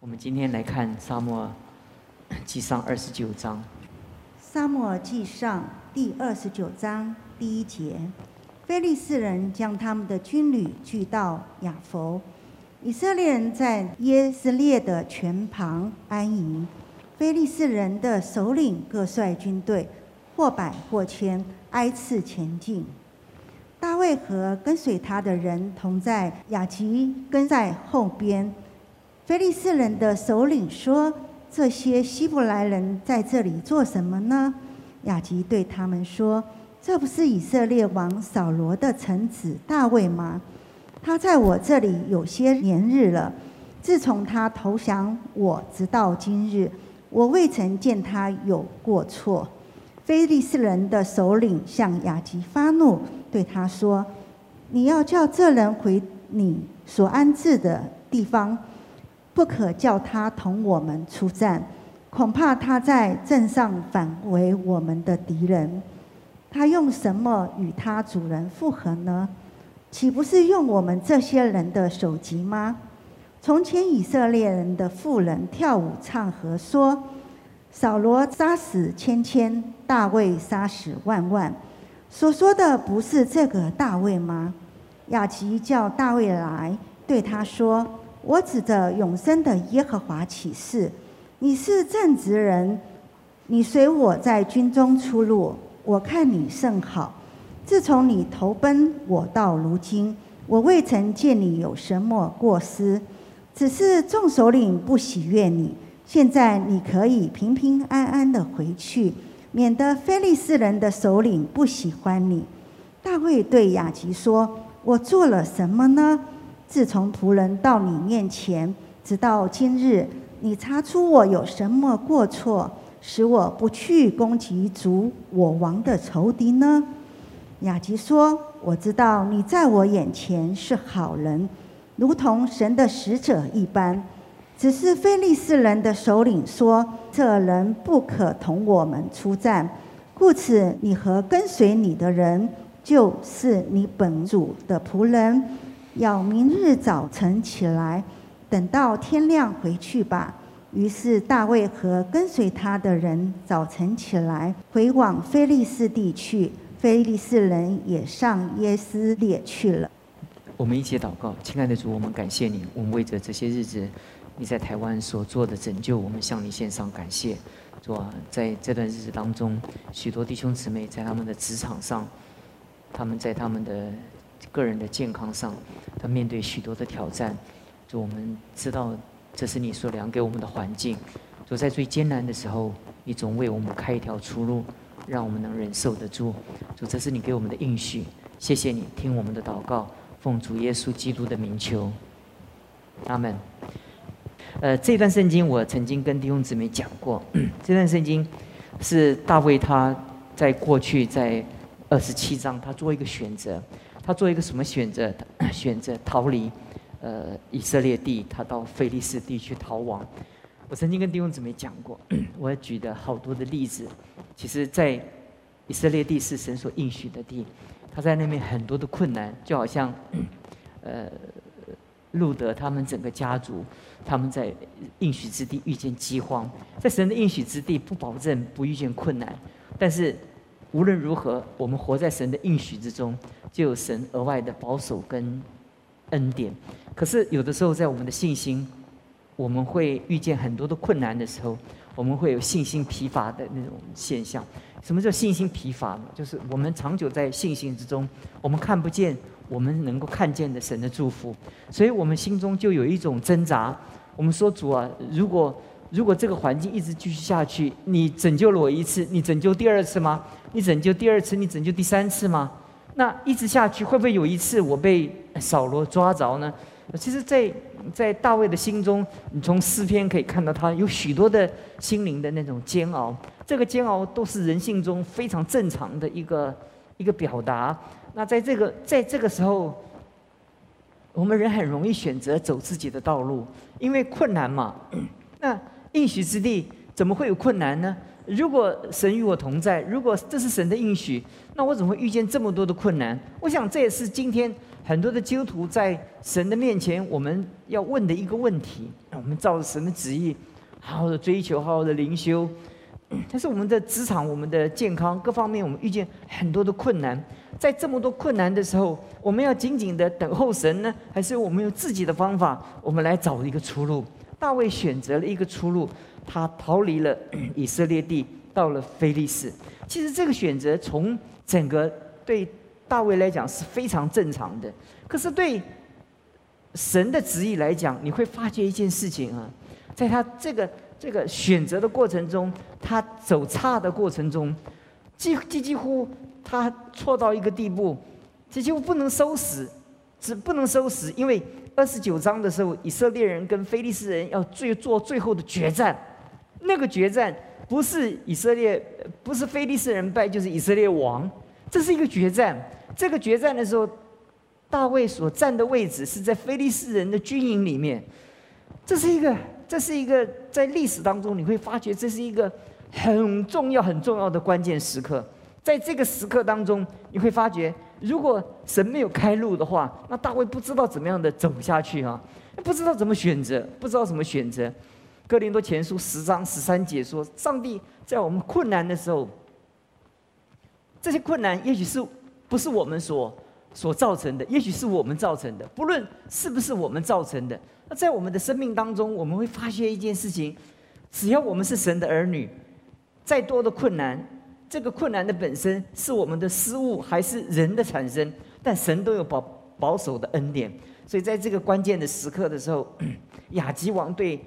我们今天来看 《沙漠记上》二十九章。《沙漠记上》第二十九章第一节：非利士人将他们的军旅聚到雅弗，以色列人在耶斯列的泉旁安营。非利士人的首领各率军队，或百或千，挨次前进。大卫和跟随他的人同在雅吉，跟在后边。菲利士人的首领说：“这些希伯来人在这里做什么呢？”雅吉对他们说：“这不是以色列王扫罗的臣子大卫吗？他在我这里有些年日了。自从他投降我，直到今日，我未曾见他有过错。”菲利士人的首领向雅吉发怒，对他说：“你要叫这人回你所安置的地方。”不可叫他同我们出战，恐怕他在镇上反为我们的敌人。他用什么与他主人复合呢？岂不是用我们这些人的首级吗？从前以色列人的妇人跳舞唱和说：“扫罗杀死千千，大卫杀死万万。”所说的不是这个大卫吗？雅琪叫大卫来，对他说。我指着永生的耶和华起誓，你是正直人，你随我在军中出入，我看你甚好。自从你投奔我到如今，我未曾见你有什么过失，只是众首领不喜悦你。现在你可以平平安安的回去，免得非利士人的首领不喜欢你。大卫对雅吉说：“我做了什么呢？”自从仆人到你面前，直到今日，你查出我有什么过错，使我不去攻击主我王的仇敌呢？雅吉说：“我知道你在我眼前是好人，如同神的使者一般。只是非利士人的首领说，这人不可同我们出战，故此你和跟随你的人，就是你本主的仆人。”要明日早晨起来，等到天亮回去吧。于是大卫和跟随他的人早晨起来，回往菲利士地去。菲利士人也上耶斯列去了。我们一起祷告，亲爱的主，我们感谢你，我们为着这些日子你在台湾所做的拯救，我们向你献上感谢。主，在这段日子当中，许多弟兄姊妹在他们的职场上，他们在他们的。个人的健康上，他面对许多的挑战。就我们知道，这是你所量给我们的环境。就在最艰难的时候，你总为我们开一条出路，让我们能忍受得住。主，这是你给我们的应许。谢谢你听我们的祷告，奉主耶稣基督的名求。阿门。呃，这段圣经我曾经跟弟兄姊妹讲过。这段圣经是大卫他在过去在二十七章，他做一个选择。他做一个什么选择？选择逃离，呃，以色列地，他到菲利斯地去逃亡。我曾经跟弟兄姊妹讲过，我举的好多的例子。其实，在以色列地是神所应许的地，他在那边很多的困难，就好像，呃，路德他们整个家族，他们在应许之地遇见饥荒，在神的应许之地不保证不遇见困难，但是。无论如何，我们活在神的应许之中，就有神额外的保守跟恩典。可是有的时候，在我们的信心，我们会遇见很多的困难的时候，我们会有信心疲乏的那种现象。什么叫信心疲乏呢？就是我们长久在信心之中，我们看不见我们能够看见的神的祝福，所以我们心中就有一种挣扎。我们说主啊，如果如果这个环境一直继续下去，你拯救了我一次，你拯救第二次吗？你拯救第二次，你拯救第三次吗？那一直下去，会不会有一次我被扫罗抓着呢？其实，在在大卫的心中，你从诗篇可以看到他有许多的心灵的那种煎熬。这个煎熬都是人性中非常正常的一个一个表达。那在这个在这个时候，我们人很容易选择走自己的道路，因为困难嘛。那应许之地怎么会有困难呢？如果神与我同在，如果这是神的应许，那我怎么会遇见这么多的困难？我想这也是今天很多的基督徒在神的面前我们要问的一个问题。我们照着神的旨意，好好的追求，好好的灵修。但是我们的职场、我们的健康各方面，我们遇见很多的困难。在这么多困难的时候，我们要紧紧的等候神呢，还是我们用自己的方法，我们来找一个出路？大卫选择了一个出路，他逃离了 以色列地，到了菲利士。其实这个选择从整个对大卫来讲是非常正常的，可是对神的旨意来讲，你会发觉一件事情啊，在他这个。这个选择的过程中，他走差的过程中，几几几乎他错到一个地步，这几乎不能收拾，只不能收拾，因为二十九章的时候，以色列人跟非利士人要最做最后的决战，那个决战不是以色列，不是非利士人败，就是以色列亡，这是一个决战。这个决战的时候，大卫所站的位置是在非利士人的军营里面，这是一个。这是一个在历史当中，你会发觉这是一个很重要、很重要的关键时刻。在这个时刻当中，你会发觉，如果神没有开路的话，那大卫不知道怎么样的走下去啊，不知道怎么选择，不知道怎么选择。哥林多前书十章十三节说：“上帝在我们困难的时候，这些困难也许是不是我们所所造成的，也许是我们造成的，不论是不是我们造成的。”那在我们的生命当中，我们会发现一件事情：只要我们是神的儿女，再多的困难，这个困难的本身是我们的失误还是人的产生，但神都有保保守的恩典。所以在这个关键的时刻的时候，亚吉王对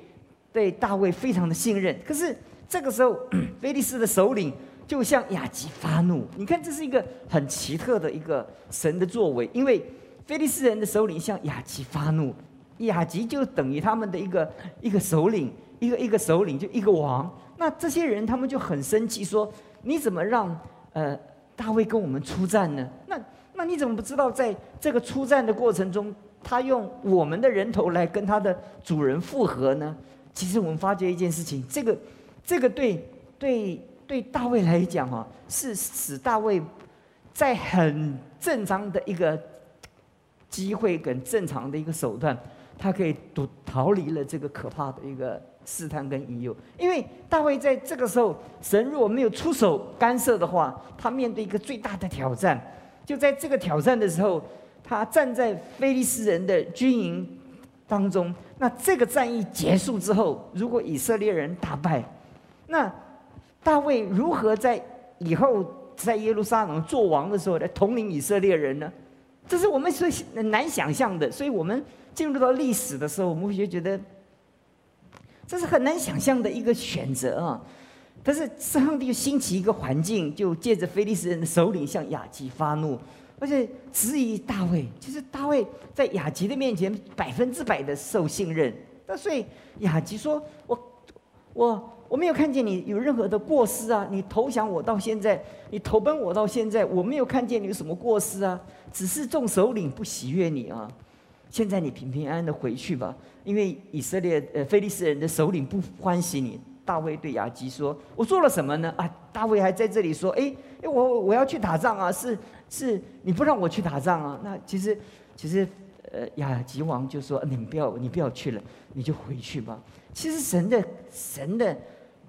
对大卫非常的信任。可是这个时候，菲利斯的首领就向亚吉发怒。你看，这是一个很奇特的一个神的作为，因为菲利斯人的首领向亚吉发怒。雅吉就等于他们的一个一个首领，一个一个首领就一个王。那这些人他们就很生气，说：“你怎么让呃大卫跟我们出战呢？那那你怎么不知道在这个出战的过程中，他用我们的人头来跟他的主人复合呢？”其实我们发觉一件事情，这个这个对对对大卫来讲啊，是使大卫在很正常的一个机会跟正常的一个手段。他可以躲逃离了这个可怕的一个试探跟引诱，因为大卫在这个时候，神如果没有出手干涉的话，他面对一个最大的挑战。就在这个挑战的时候，他站在菲利斯人的军营当中。那这个战役结束之后，如果以色列人打败，那大卫如何在以后在耶路撒冷做王的时候来统领以色列人呢？这是我们所 难想象的。所以我们。进入到历史的时候，我们会觉得这是很难想象的一个选择啊！但是上帝兴起一个环境，就借着菲利斯人的首领向雅吉发怒，而且质疑大卫。其实大卫在雅吉的面前百分之百的受信任。那所以雅吉说：“我我我没有看见你有任何的过失啊！你投降我到现在，你投奔我到现在，我没有看见你有什么过失啊！只是众首领不喜悦你啊！”现在你平平安安的回去吧，因为以色列呃菲利斯人的首领不欢喜你。大卫对雅基说：“我做了什么呢？”啊，大卫还在这里说：“哎，哎，我我要去打仗啊，是是，你不让我去打仗啊？那其实其实呃雅吉王就说：你不要你不要去了，你就回去吧。其实神的神的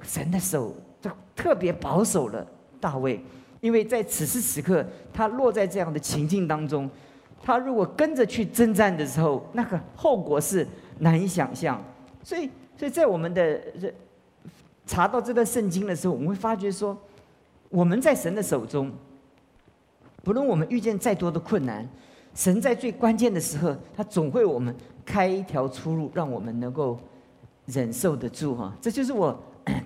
神的手就特别保守了大卫，因为在此时此刻他落在这样的情境当中。”他如果跟着去征战的时候，那个后果是难以想象。所以，所以在我们的查到这段圣经的时候，我们会发觉说，我们在神的手中，不论我们遇见再多的困难，神在最关键的时候，他总会我们开一条出路，让我们能够忍受得住哈。这就是我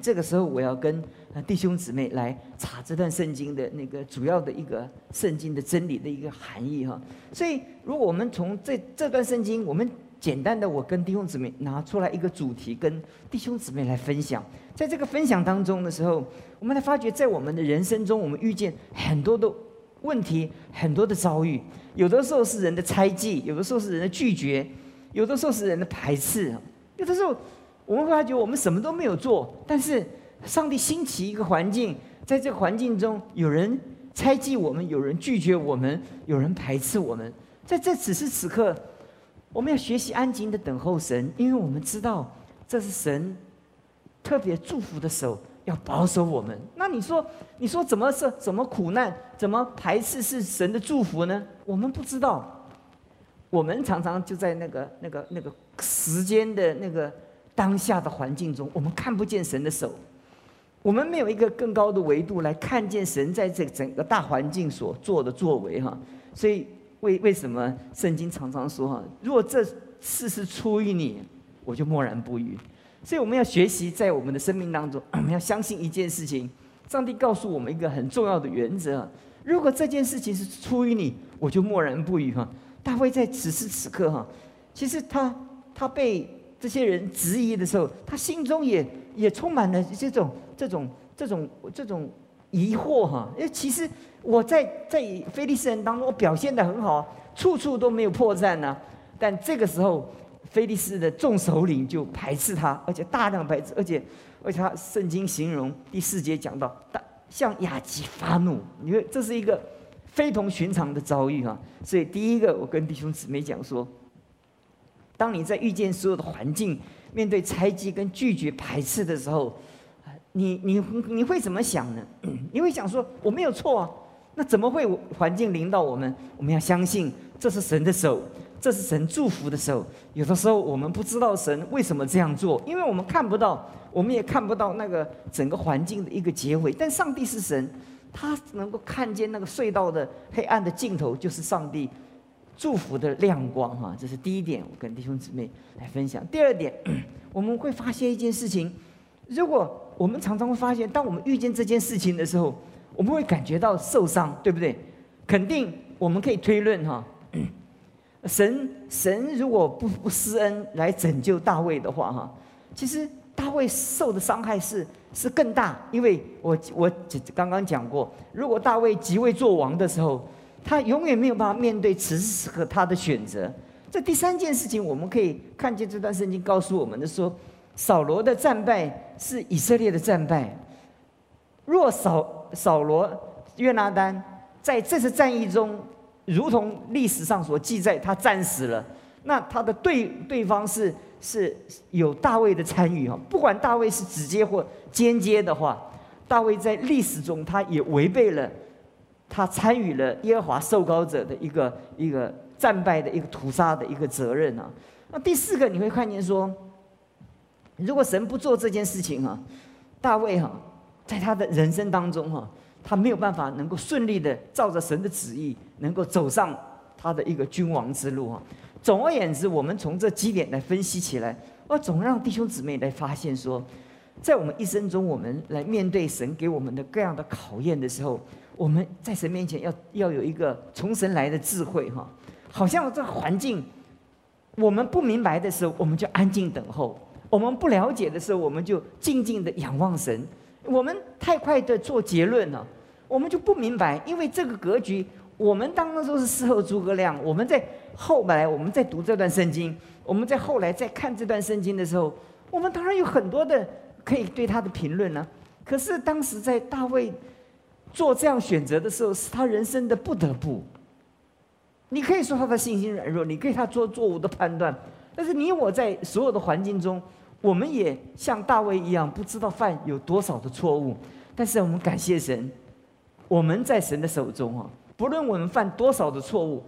这个时候我要跟。弟兄姊妹来查这段圣经的那个主要的一个圣经的真理的一个含义哈，所以如果我们从这这段圣经，我们简单的我跟弟兄姊妹拿出来一个主题，跟弟兄姊妹来分享，在这个分享当中的时候，我们来发觉在我们的人生中，我们遇见很多的问题，很多的遭遇，有的时候是人的猜忌，有的时候是人的拒绝，有的时候是人的排斥，有的时候我们会发觉我们什么都没有做，但是。上帝兴起一个环境，在这个环境中，有人猜忌我们，有人拒绝我们，有人排斥我们。在这此时此刻，我们要学习安静的等候神，因为我们知道这是神特别祝福的手，要保守我们。那你说，你说怎么是怎么苦难，怎么排斥是神的祝福呢？我们不知道。我们常常就在那个、那个、那个时间的那个当下的环境中，我们看不见神的手，我们没有一个更高的维度来看见神在这整个大环境所做的作为哈。所以为为什么圣经常常说哈，如果这事是出于你，我就默然不语。所以我们要学习在我们的生命当中，我们要相信一件事情，上帝告诉我们一个很重要的原则：如果这件事情是出于你，我就默然不语哈。大卫在此时此刻哈，其实他他被这些人质疑的时候，他心中也也充满了这种这种这种这种疑惑哈。因为其实我在在菲利斯人当中，我表现的很好，处处都没有破绽呢。但这个时候，菲利斯的众首领就排斥他，而且大量排斥，而且而且他圣经形容第四节讲到，大向亚吉发怒，因为这是一个。非同寻常的遭遇哈，所以第一个，我跟弟兄姊妹讲说，当你在遇见所有的环境，面对猜忌跟拒绝排斥的时候，你你你会怎么想呢？你会想说我没有错啊，那怎么会环境临到我们？我们要相信这是神的手，这是神祝福的手。有的时候我们不知道神为什么这样做，因为我们看不到，我们也看不到那个整个环境的一个结尾。但上帝是神。他能够看见那个隧道的黑暗的尽头，就是上帝祝福的亮光哈。这是第一点，我跟弟兄姊妹来分享。第二点，我们会发现一件事情：如果我们常常会发现，当我们遇见这件事情的时候，我们会感觉到受伤，对不对？肯定我们可以推论哈。神神如果不不施恩来拯救大卫的话哈，其实。大卫受的伤害是是更大，因为我我刚刚讲过，如果大卫即位做王的时候，他永远没有办法面对此时此刻他的选择。这第三件事情，我们可以看见这段圣经告诉我们的说，扫罗的战败是以色列的战败。若扫扫罗约拿丹在这次战役中，如同历史上所记载，他战死了，那他的对对方是。是有大卫的参与哈，不管大卫是直接或间接的话，大卫在历史中他也违背了他参与了耶和华受膏者的一个一个战败的一个屠杀的一个责任啊。那第四个你会看见说，如果神不做这件事情哈，大卫哈在他的人生当中哈，他没有办法能够顺利的照着神的旨意能够走上他的一个君王之路哈。总而言之，我们从这几点来分析起来，我总让弟兄姊妹来发现说，在我们一生中，我们来面对神给我们的各样的考验的时候，我们在神面前要要有一个从神来的智慧哈。好像这环境我们不明白的时候，我们就安静等候；我们不了解的时候，我们就静静的仰望神。我们太快的做结论了，我们就不明白，因为这个格局。我们当都是事后诸葛亮。我们在后来，我们在读这段圣经，我们在后来在看这段圣经的时候，我们当然有很多的可以对他的评论呢。可是当时在大卫做这样选择的时候，是他人生的不得不。你可以说他的信心软弱，你可以他做错误的判断，但是你我在所有的环境中，我们也像大卫一样，不知道犯有多少的错误。但是我们感谢神，我们在神的手中啊。不论我们犯多少的错误，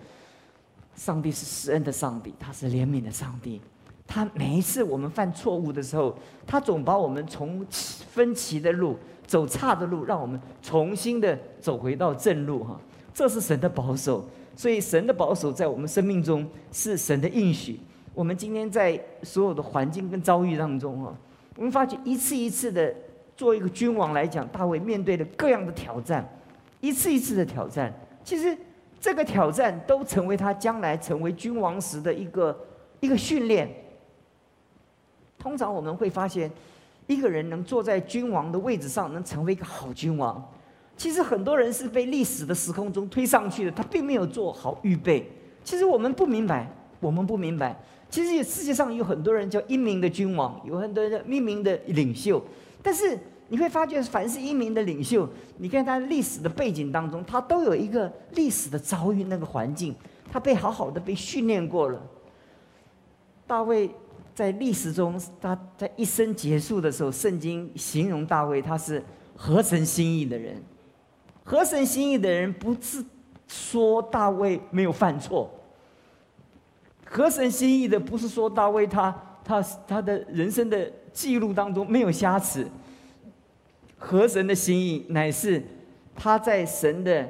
上帝是施恩的上帝，他是怜悯的上帝。他每一次我们犯错误的时候，他总把我们从分歧的路、走差的路，让我们重新的走回到正路。哈，这是神的保守。所以神的保守在我们生命中是神的应许。我们今天在所有的环境跟遭遇当中，哈，我们发觉一次一次的做一个君王来讲，大卫面对的各样的挑战，一次一次的挑战。其实这个挑战都成为他将来成为君王时的一个一个训练。通常我们会发现，一个人能坐在君王的位置上，能成为一个好君王，其实很多人是被历史的时空中推上去的，他并没有做好预备。其实我们不明白，我们不明白，其实世界上有很多人叫英明的君王，有很多人英明的领袖，但是你会发觉，凡是英明的领袖，你看他历史的背景当中，他都有一个历史的遭遇，那个环境，他被好好的被训练过了。大卫在历史中，他在一生结束的时候，圣经形容大卫他是合神心意的人。合神心意的人，不是说大卫没有犯错。合神心意的，不是说大卫他他他的人生的记录当中没有瑕疵。合神的心意，乃是他在神的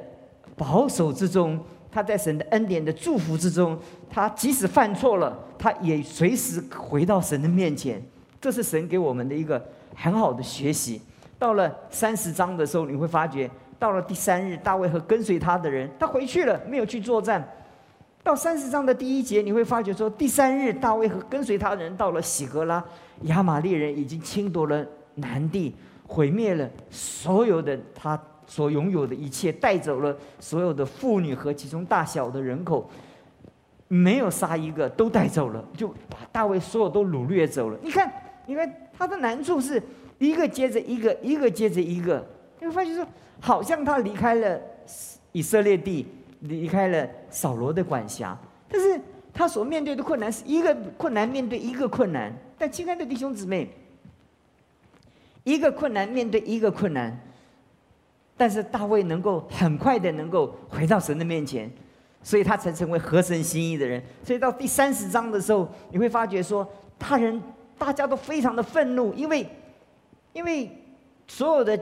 保守之中，他在神的恩典的祝福之中，他即使犯错了，他也随时回到神的面前。这是神给我们的一个很好的学习。到了三十章的时候，你会发觉。到了第三日，大卫和跟随他的人，他回去了，没有去作战。到三十章的第一节，你会发觉说，第三日，大卫和跟随他的人到了喜格拉，亚玛利人已经侵夺了南地，毁灭了所有的他所拥有的一切，带走了所有的妇女和其中大小的人口，没有杀一个，都带走了，就把大卫所有都掳掠走了。你看，你看他的难处是一个接着一个，一个接着一个，你会发现说。好像他离开了以色列地，离开了扫罗的管辖，但是他所面对的困难是一个困难面对一个困难。但亲爱的弟兄姊妹，一个困难面对一个困难，但是大卫能够很快的能够回到神的面前，所以他才成为合神心意的人。所以到第三十章的时候，你会发觉说，他人大家都非常的愤怒，因为因为所有的。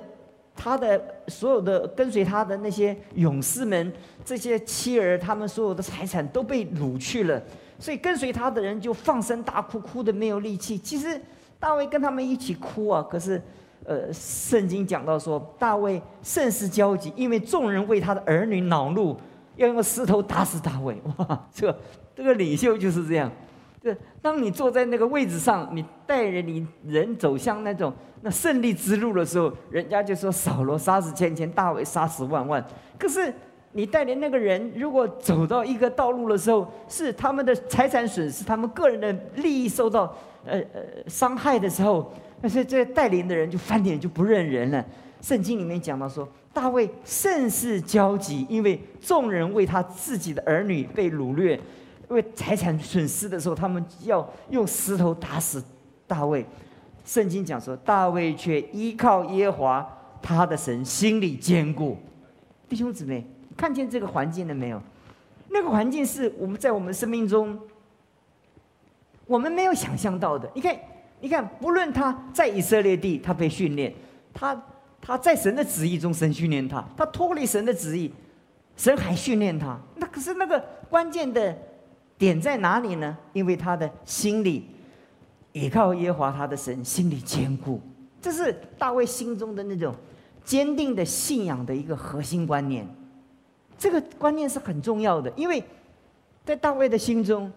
他的所有的跟随他的那些勇士们，这些妻儿，他们所有的财产都被掳去了，所以跟随他的人就放声大哭，哭的没有力气。其实大卫跟他们一起哭啊，可是，呃，圣经讲到说，大卫甚是焦急，因为众人为他的儿女恼怒，要用石头打死大卫。哇，这这个领袖就是这样。这当你坐在那个位置上，你带着你人走向那种。那胜利之路的时候，人家就说扫罗杀死千千，大卫杀死万万。可是你带领那个人，如果走到一个道路的时候，是他们的财产损失，他们个人的利益受到呃呃伤害的时候，那些这带领的人就翻脸就不认人了。圣经里面讲到说，大卫甚是焦急，因为众人为他自己的儿女被掳掠，为财产损失的时候，他们要用石头打死大卫。圣经讲说，大卫却依靠耶和华他的神，心里坚固。弟兄姊妹，看见这个环境了没有？那个环境是我们在我们生命中，我们没有想象到的。你看，你看，不论他在以色列地，他被训练；他他在神的旨意中，神训练他；他脱离神的旨意，神还训练他。那可是那个关键的点在哪里呢？因为他的心里。倚靠耶和华他的神，心里坚固，这是大卫心中的那种坚定的信仰的一个核心观念。这个观念是很重要的，因为在大卫的心中，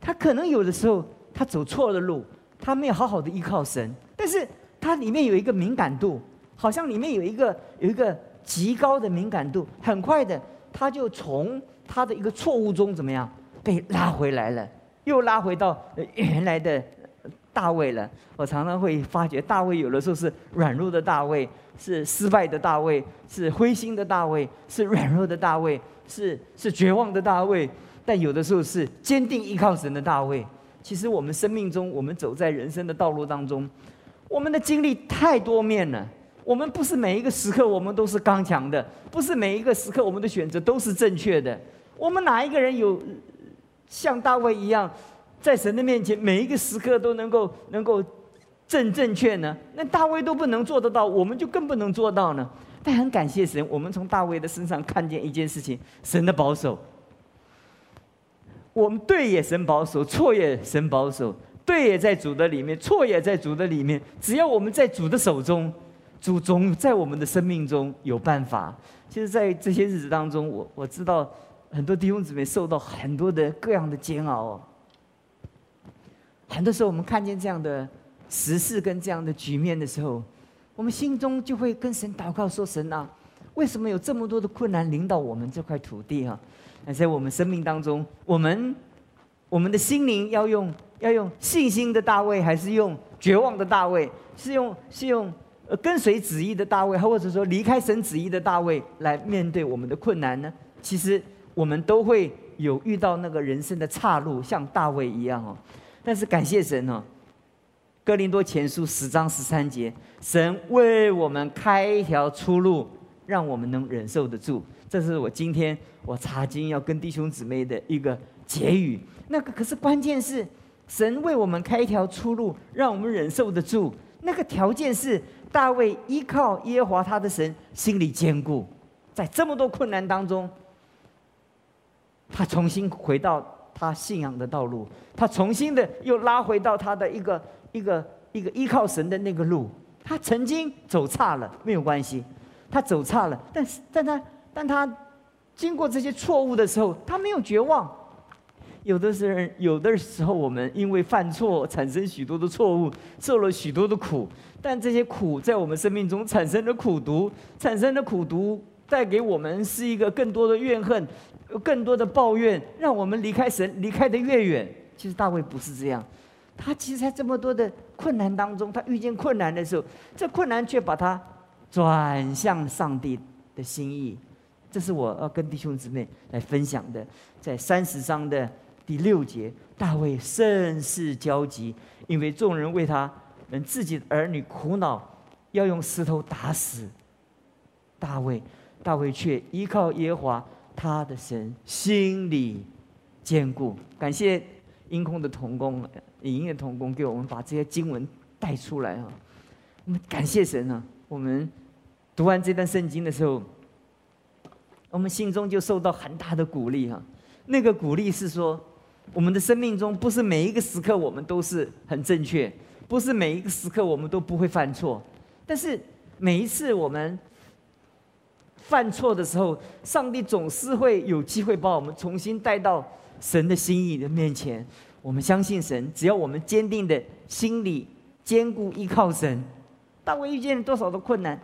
他可能有的时候他走错了路，他没有好好的依靠神，但是他里面有一个敏感度，好像里面有一个有一个极高的敏感度，很快的他就从他的一个错误中怎么样被拉回来了，又拉回到原来的。大卫了，我常常会发觉，大卫有的时候是软弱的大卫，是失败的大卫，是灰心的大卫，是软弱的大卫，是是绝望的大卫。但有的时候是坚定依靠神的大卫。其实我们生命中，我们走在人生的道路当中，我们的经历太多面了。我们不是每一个时刻我们都是刚强的，不是每一个时刻我们的选择都是正确的。我们哪一个人有像大卫一样？在神的面前，每一个时刻都能够能够正正确呢？那大卫都不能做得到，我们就更不能做到呢。但很感谢神，我们从大卫的身上看见一件事情：神的保守。我们对也神保守，错也神保守，对也在主的里面，错也在主的里面。只要我们在主的手中，主总在我们的生命中有办法。其实，在这些日子当中，我我知道很多弟兄姊妹受到很多的各样的煎熬。很多时候，我们看见这样的时事跟这样的局面的时候，我们心中就会跟神祷告说：“神啊，为什么有这么多的困难临到我们这块土地啊？那在我们生命当中，我们我们的心灵要用要用信心的大卫，还是用绝望的大卫？是用是用跟随旨意的大卫，或者说离开神旨意的大卫来面对我们的困难呢？其实我们都会有遇到那个人生的岔路，像大卫一样哦。但是感谢神哦，哥林多前书十章十三节，神为我们开一条出路，让我们能忍受得住。这是我今天我查经要跟弟兄姊妹的一个结语。那个可是关键是，神为我们开一条出路，让我们忍受得住。那个条件是大卫依靠耶和华他的神，心里坚固，在这么多困难当中，他重新回到他信仰的道路，他重新的又拉回到他的一个一个一个依靠神的那个路。他曾经走差了，没有关系，他走差了，但是但他。但他经过这些错误的时候，他没有绝望。有的时候有的时候，我们因为犯错产生许多的错误，受了许多的苦。但这些苦在我们生命中产生的苦毒，产生的苦毒带给我们是一个更多的怨恨，更多的抱怨，让我们离开神离开的越远。其实大卫不是这样，他其实在这么多的困难当中，他遇见困难的时候，这困难却把他转向上帝的心意。这是我要跟弟兄姊妹来分享的，在三十章的第六节，大卫甚是焦急，因为众人为他们自己的儿女苦恼，要用石头打死大卫。大卫却依靠耶和华他的神，心里坚固。感谢音空的童工、音的童工，给我们把这些经文带出来啊！我们感谢神啊！我们读完这段圣经的时候。我们心中就受到很大的鼓励哈，那个鼓励是说，我们的生命中不是每一个时刻我们都是很正确，不是每一个时刻我们都不会犯错，但是每一次我们犯错的时候，上帝总是会有机会把我们重新带到神的心意的面前。我们相信神，只要我们坚定的心里坚固依靠神，大卫遇见了多少的困难，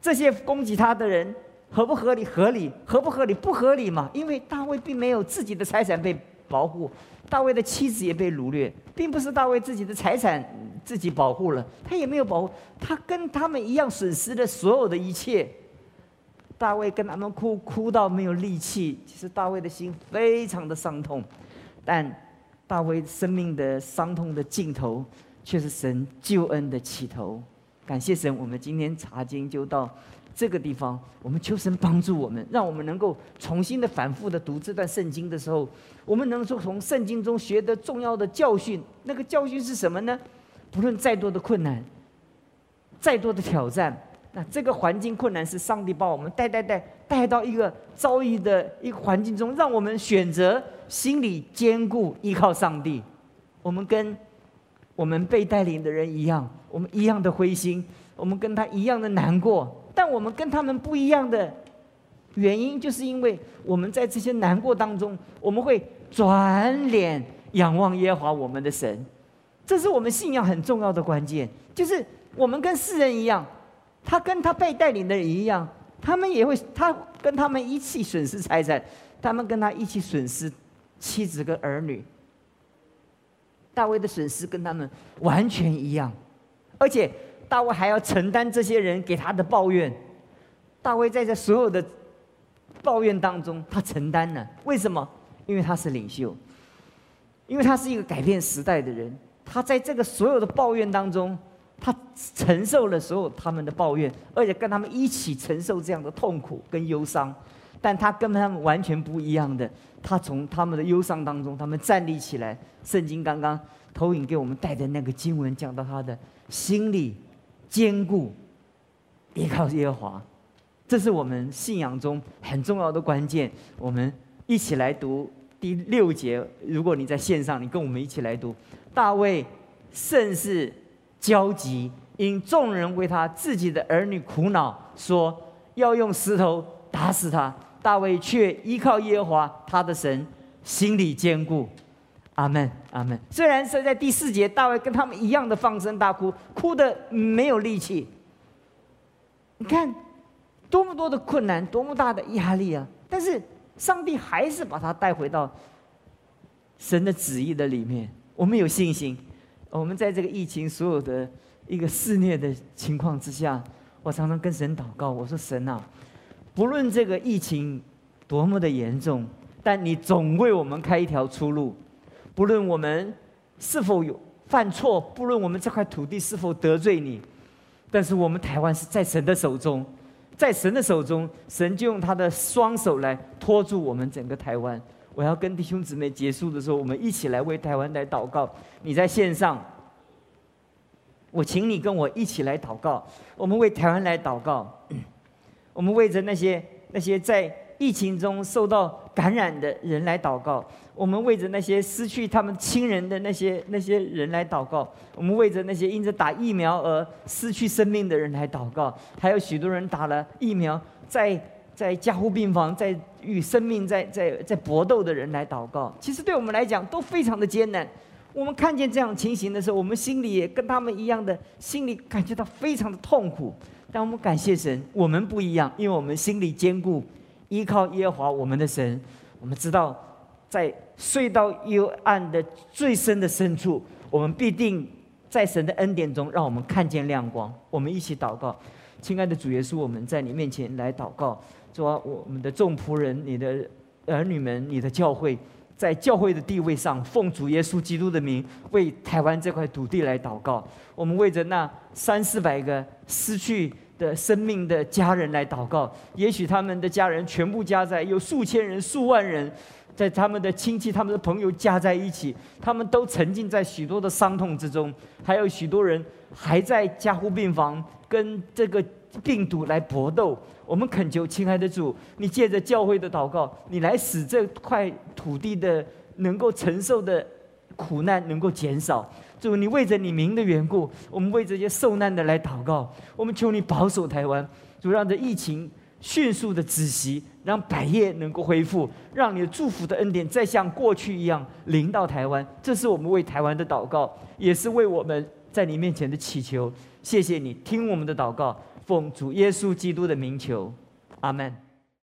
这些攻击他的人。合不合理？合理？合不合理？不合理嘛？因为大卫并没有自己的财产被保护，大卫的妻子也被掳掠，并不是大卫自己的财产自己保护了，他也没有保护，他跟他们一样损失了所有的一切。大卫跟他们哭，哭到没有力气，其实大卫的心非常的伤痛，但大卫生命的伤痛的尽头，却是神救恩的起头。感谢神，我们今天查经就到。这个地方，我们求神帮助我们，让我们能够重新的、反复的读这段圣经的时候，我们能够从圣经中学得重要的教训。那个教训是什么呢？不论再多的困难，再多的挑战，那这个环境困难是上帝把我们带带带带到一个遭遇的一个环境中，让我们选择心里坚固，依靠上帝。我们跟我们被带领的人一样，我们一样的灰心，我们跟他一样的难过。但我们跟他们不一样的原因，就是因为我们在这些难过当中，我们会转脸仰望耶和华我们的神，这是我们信仰很重要的关键。就是我们跟世人一样，他跟他被带领的人一样，他们也会，他跟他们一起损失财产，他们跟他一起损失妻子跟儿女。大卫的损失跟他们完全一样，而且。大卫还要承担这些人给他的抱怨。大卫在这所有的抱怨当中，他承担了。为什么？因为他是领袖，因为他是一个改变时代的人。他在这个所有的抱怨当中，他承受了所有他们的抱怨，而且跟他们一起承受这样的痛苦跟忧伤。但他跟他们完全不一样的，他从他们的忧伤当中，他们站立起来。圣经刚刚投影给我们带的那个经文，讲到他的心里。坚固，依靠耶和华，这是我们信仰中很重要的关键。我们一起来读第六节。如果你在线上，你跟我们一起来读。大卫甚是焦急，因众人为他自己的儿女苦恼，说要用石头打死他。大卫却依靠耶和华他的神，心里坚固。阿门，阿门。虽然是在第四节，大卫跟他们一样的放声大哭，哭的没有力气。你看，多么多的困难，多么大的压力啊！但是上帝还是把他带回到神的旨意的里面。我们有信心，我们在这个疫情所有的一个肆虐的情况之下，我常常跟神祷告，我说神啊，不论这个疫情多么的严重，但你总为我们开一条出路。不论我们是否有犯错，不论我们这块土地是否得罪你，但是我们台湾是在神的手中，在神的手中，神就用他的双手来托住我们整个台湾。我要跟弟兄姊妹结束的时候，我们一起来为台湾来祷告。你在线上。我请你跟我一起来祷告，我们为台湾来祷告，我们为着那些那些在疫情中受到感染的人来祷告，我们为着那些失去他们亲人的那些那些人来祷告，我们为着那些因着打疫苗而失去生命的人来祷告，还有许多人打了疫苗在在加护病房在与生命在在在搏斗的人来祷告。其实对我们来讲都非常的艰难。我们看见这样情形的时候，我们心里也跟他们一样的，心里感觉到非常的痛苦。但我们感谢神，我们不一样，因为我们心里坚固，依靠耶和华我们的神。我们知道，在隧道幽暗的最深的深处，我们必定在神的恩典中，让我们看见亮光。我们一起祷告，亲爱的主耶稣，我们在你面前来祷告，说我们的众仆人、你的儿女们、你的教会。在教会的地位上，奉主耶稣基督的名，为台湾这块土地来祷告。我们为着那三四百个失去的生命的家人来祷告。也许他们的家人全部加在有数千人、数万人，在他们的亲戚、他们的朋友加在一起，他们都沉浸在许多的伤痛之中。还有许多人还在加护病房，跟这个病毒来搏斗。我们恳求亲爱的主，你借着教会的祷告，你来使这块土地的能够承受的苦难能够减少。主，你为着你名的缘故，我们为这些受难的来祷告。我们求你保守台湾，主让这疫情迅速的止息，让百业能够恢复，让你的祝福的恩典再像过去一样临到台湾。这是我们为台湾的祷告，也是为我们在你面前的祈求。谢谢你听我们的祷告。奉主耶稣基督的名求，阿门。